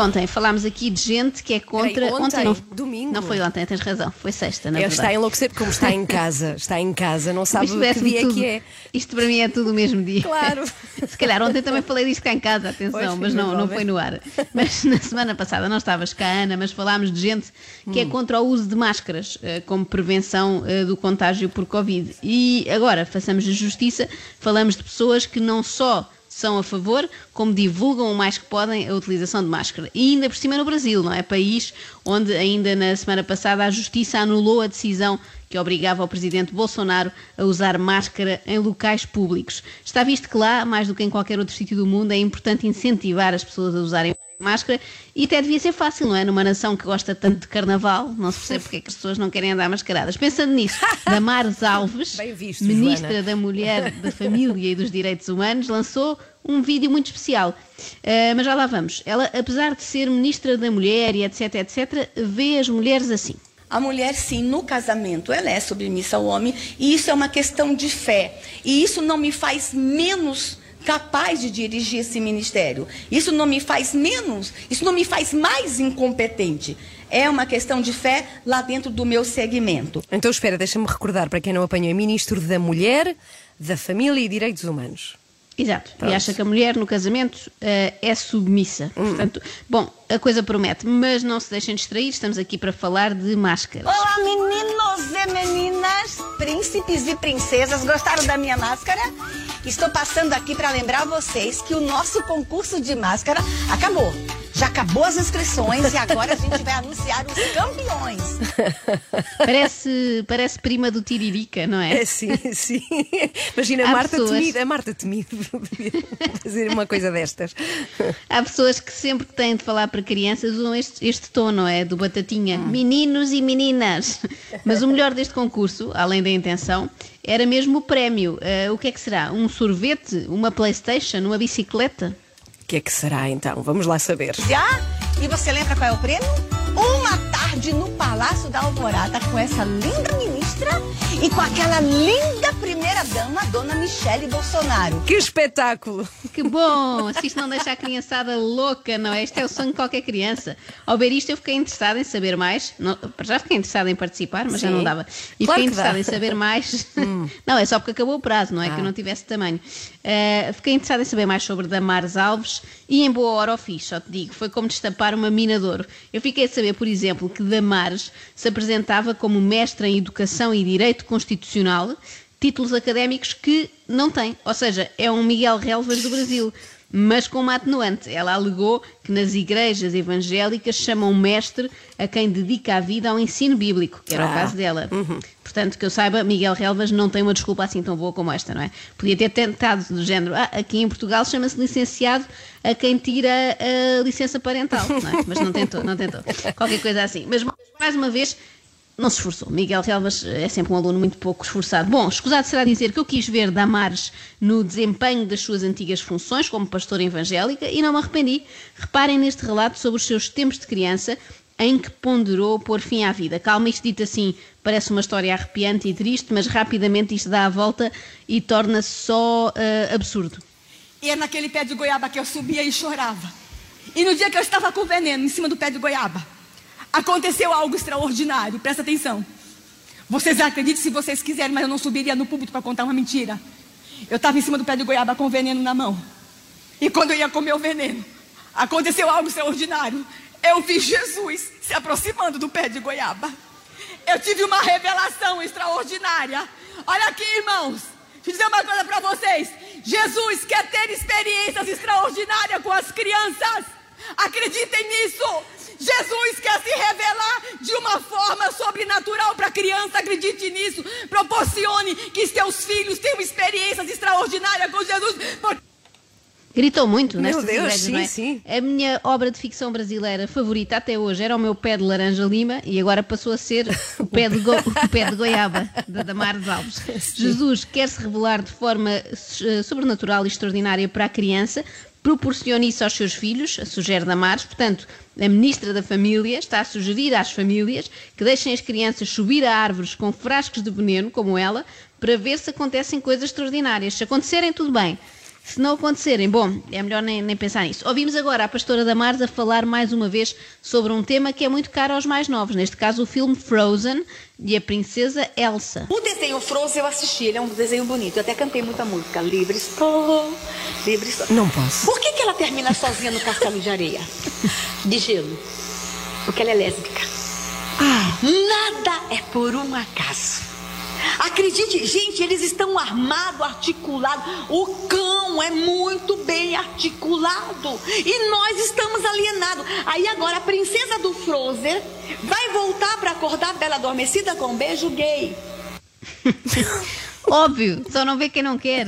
Ontem falámos aqui de gente que é contra. Peraí, ontem? não, Domingo? Não foi ontem, tens razão, foi sexta, na Ele verdade. está a enlouquecer como está em casa. Está em casa, não sabe Isto que parece-me dia tudo- que é. Isto para mim é tudo o mesmo dia. Claro. Se calhar ontem também falei disto cá em casa, atenção, mas não, não foi no ar. Mas na semana passada não estavas cá, Ana, mas falámos de gente que Hum. é contra o uso de máscaras eh, como prevenção eh, do contágio por Covid. E agora, façamos justiça, falamos de pessoas que não só são a favor, como divulgam o mais que podem a utilização de máscara. E ainda por cima no Brasil, não é? País onde ainda na semana passada a justiça anulou a decisão que obrigava o presidente Bolsonaro a usar máscara em locais públicos. Está visto que lá, mais do que em qualquer outro sítio do mundo, é importante incentivar as pessoas a usarem máscara e até devia ser fácil, não é? Numa nação que gosta tanto de carnaval, não se percebe porque é que as pessoas não querem andar mascaradas. Pensando nisso, Damares Alves, visto, ministra Joana. da Mulher, da Família e dos Direitos Humanos, lançou um vídeo muito especial. Ah, mas já lá vamos. Ela, apesar de ser ministra da Mulher e etc, etc, vê as mulheres assim. A mulher, sim, no casamento, ela é submissa ao homem, e isso é uma questão de fé. E isso não me faz menos capaz de dirigir esse ministério. Isso não me faz menos, isso não me faz mais incompetente. É uma questão de fé lá dentro do meu segmento. Então espera, deixa-me recordar para quem não apanhou, é Ministro da Mulher, da Família e Direitos Humanos. Exato. E acha que a mulher no casamento eh, é submissa. Portanto, bom, a coisa promete, mas não se deixem distrair, estamos aqui para falar de máscaras. Olá, meninos e meninas, príncipes e princesas. Gostaram da minha máscara? Estou passando aqui para lembrar vocês que o nosso concurso de máscara acabou. Já acabou as inscrições e agora a gente vai anunciar os campeões. Parece, parece prima do Tiririca, não é? É sim, sim. Imagina a Há Marta pessoas- Temido, a Marta Temido fazer uma coisa destas. Há pessoas que sempre que têm de falar para crianças usam este, este tom, não é? Do batatinha. Meninos e meninas. Mas o melhor deste concurso, além da intenção, era mesmo o prémio. Eh, o que é que será? Um sorvete? Uma Playstation? Uma bicicleta? Que é que será então? Vamos lá saber. Já? E você lembra qual é o prêmio? Uma tarde no Palácio da Alvorada com essa linda ministra e com aquela linda primeira-dama, dona Michele Bolsonaro. Que espetáculo! Que bom! Se isto não deixa a criançada louca, não é? Isto é o sonho de qualquer criança. Ao ver isto, eu fiquei interessada em saber mais. Não, já fiquei interessada em participar, mas já Sim. não dava. E Claro fiquei interessada em saber mais. Não, é só porque acabou o prazo, não é? Que eu Ah. não tivesse tamanho. Uh, fiquei interessada em saber mais sobre Damares Alves e em boa hora o fiz, só te digo. Foi como destapar uma mina de ouro. Eu fiquei a saber, por exemplo, que Damares se apresentava como mestre em Educação e Direito Constitucional, títulos académicos que não tem. Ou seja, é um Miguel Relvas do Brasil. Mas com uma atenuante. Ela alegou que nas igrejas evangélicas chamam mestre a quem dedica a vida ao ensino bíblico, que era o Ah. caso dela. Portanto, que eu saiba, Miguel Relvas não tem uma desculpa assim tão boa como esta, não é? Podia ter tentado do género, ah, aqui em Portugal chama-se licenciado a quem tira a licença parental, não é? Mas não tentou, não tentou. Qualquer coisa assim. Mas mais uma vez, não se esforçou. Miguel Relvas é sempre um aluno muito pouco esforçado. Bom, escusado será dizer que eu quis ver Damares no desempenho das suas antigas funções como pastora evangélica e não me arrependi. Reparem neste relato sobre os seus tempos de criança em que ponderou pôr fim à vida. Calma, isto dito assim parece uma história arrepiante e triste, mas rapidamente isto dá a volta e torna-se só eh, absurdo. E é naquele pé de goiaba que eu subia e chorava. E no dia que eu estava com veneno em cima do pé de goiaba, aconteceu algo extraordinário. Presta atenção. Vocês acreditem se vocês quiserem, mas eu não subiria no púlpito para contar uma mentira. Eu estava em cima do pé de goiaba com veneno na mão. E quando eu ia comer o veneno, aconteceu algo extraordinário. Eu vi Jesus se aproximando do pé de goiaba. Eu tive uma revelação extraordinária. Olha aqui, irmãos. Deixa eu dizer uma coisa para vocês. Jesus quer ter experiências extraordinárias com as crianças. Acreditem nisso. Jesus quer se revelar de uma forma sobrenatural para a criança. Acredite nisso. Proporcione que seus filhos tenham experiências extraordinárias com Jesus. Gritou muito Meu nestas Deus, sim, não é? sim. A minha obra de ficção brasileira favorita até hoje era o meu pé de laranja lima e agora passou a ser o pé de, go- o pé de goiaba da Damares Alves. Jesus quer se revelar de forma eh, sobrenatural e extraordinária para a criança, proporcione isso aos seus filhos, sugere Damares. Portanto, a Ministra da Família está a sugerir às famílias que deixem as crianças subir a árvores com frascos de veneno, como ela, para ver se acontecem coisas extraordinárias. Se acontecerem, tudo bem. Se não acontecerem, bom, é melhor nem, nem, pensar nisso. Ouvimos agora a pastora Damares a falar mais uma vez sobre um tema que é muito caro aos mais novos, neste caso o filme Frozen e a princesa Elsa. O desenho Frozen eu assisti, ele é um desenho bonito. Eu até cantei muita música. Livre estou, livre estou. Não posso. Por que, que ela termina sozinha no castelo de areia? De gelo. Porque ela é lésbica. Ah. Nada é por um acaso. Acredite, gente, eles estão armados, articulados. O cão é muito bem articulado. E nós estamos alienados. Aí agora a princesa do Frozen vai voltar para acordar Bela Adormecida com um beijo gay. Óbvio, só não vê quem não quer.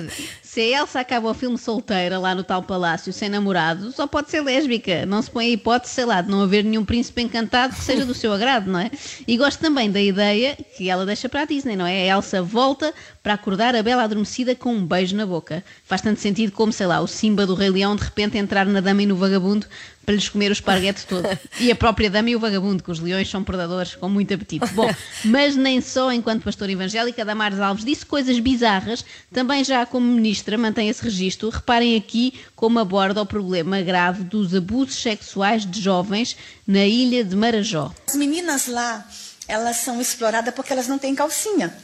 Se a Elsa acaba o filme solteira lá no tal palácio sem namorado, só pode ser lésbica. Não se põe a hipótese, sei lá, de não haver nenhum príncipe encantado que seja do seu agrado, não é? E gosto também da ideia que ela deixa para a Disney, não é? A Elsa volta para acordar a Bela Adormecida com um beijo na boca. Faz tanto sentido como, sei lá, o Simba do Rei Leão de repente entrar na Dama e no Vagabundo para lhes comer o esparguete todo. E a própria Dama e o Vagabundo, que os leões são predadores com muito apetite. Bom, mas nem só enquanto pastora evangélica, Damares Alves disse coisas bizarras, também já como ministra mantém esse registro. Reparem aqui como aborda o problema grave dos abusos sexuais de jovens na ilha de Marajó. As meninas lá, elas são exploradas porque elas não têm calcinha.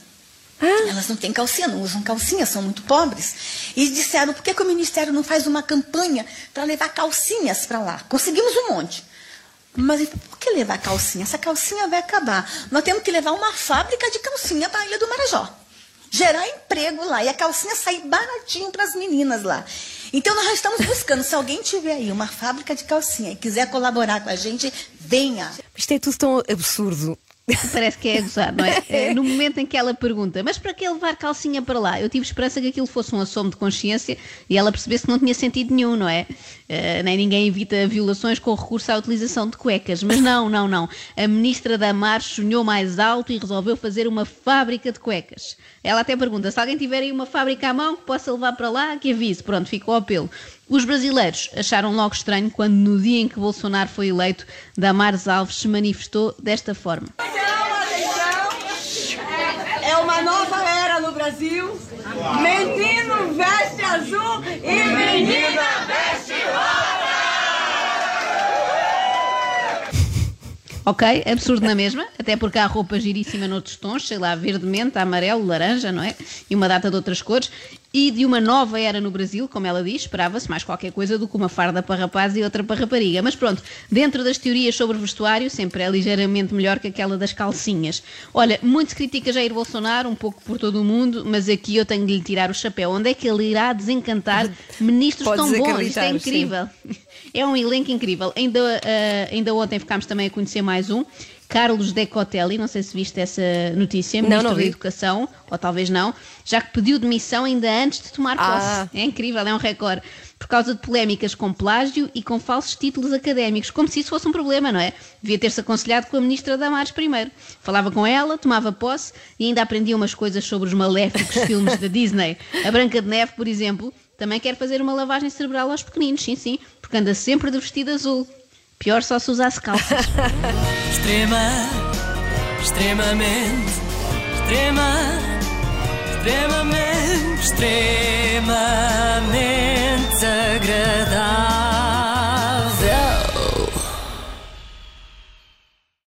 Ah. Elas não têm calcinha, não usam calcinha, são muito pobres. E disseram, por que, que o Ministério não faz uma campanha para levar calcinhas para lá? Conseguimos um monte. Mas por que levar calcinha? Essa calcinha vai acabar. Nós temos que levar uma fábrica de calcinha para a Ilha do Marajó. Gerar emprego lá e a calcinha sair baratinho para as meninas lá. Então nós estamos buscando, se alguém tiver aí uma fábrica de calcinha e quiser colaborar com a gente, venha. Isto é tudo tão absurdo. Parece que é a gozar, não é? No momento em que ela pergunta, mas para que levar calcinha para lá? Eu tive esperança que aquilo fosse um assomo de consciência e ela percebesse que não tinha sentido nenhum, não é? Uh, nem ninguém evita violações com recurso à utilização de cuecas. Mas não, não, não. A ministra da Mar sonhou mais alto e resolveu fazer uma fábrica de cuecas. Ela até pergunta: se alguém tiver aí uma fábrica à mão que possa levar para lá, que avise. Pronto, ficou ao pelo. Os brasileiros acharam logo estranho quando, no dia em que Bolsonaro foi eleito, Damares Alves se manifestou desta forma. É uma nova era no Brasil. Menino veste azul e menina veste rosa. Ok, absurdo na mesma, até porque há roupa giríssima noutros tons, sei lá, verde menta, amarelo, laranja, não é? E uma data de outras cores. E de uma nova era no Brasil, como ela diz, esperava-se mais qualquer coisa do que uma farda para rapaz e outra para rapariga. Mas pronto, dentro das teorias sobre vestuário, sempre é ligeiramente melhor que aquela das calcinhas. Olha, muito se critica Jair Bolsonaro, um pouco por todo o mundo, mas aqui eu tenho de lhe tirar o chapéu. Onde é que ele irá desencantar ministros Podes tão bons? Isto é incrível. É um elenco incrível. Ainda, uh, ainda ontem ficámos também a conhecer mais um. Carlos Decotelli, não sei se viste essa notícia, Não, Ministro não da. Educação, ou talvez não, já que pediu demissão ainda antes de tomar posse. Ah. É incrível, é um recorde. Por causa de polémicas com plágio e com falsos títulos académicos, como se isso fosse um problema, não é? Devia ter-se aconselhado com a Ministra Damares primeiro. Falava com ela, tomava posse e ainda aprendia umas coisas sobre os maléficos filmes da Disney. A Branca de Neve, por exemplo, também quer fazer uma lavagem cerebral aos pequeninos, sim, sim, porque anda sempre de vestido azul. Pior só se usasse calças. Extrema, extremamente, extrema, extremamente, extremamente agradável.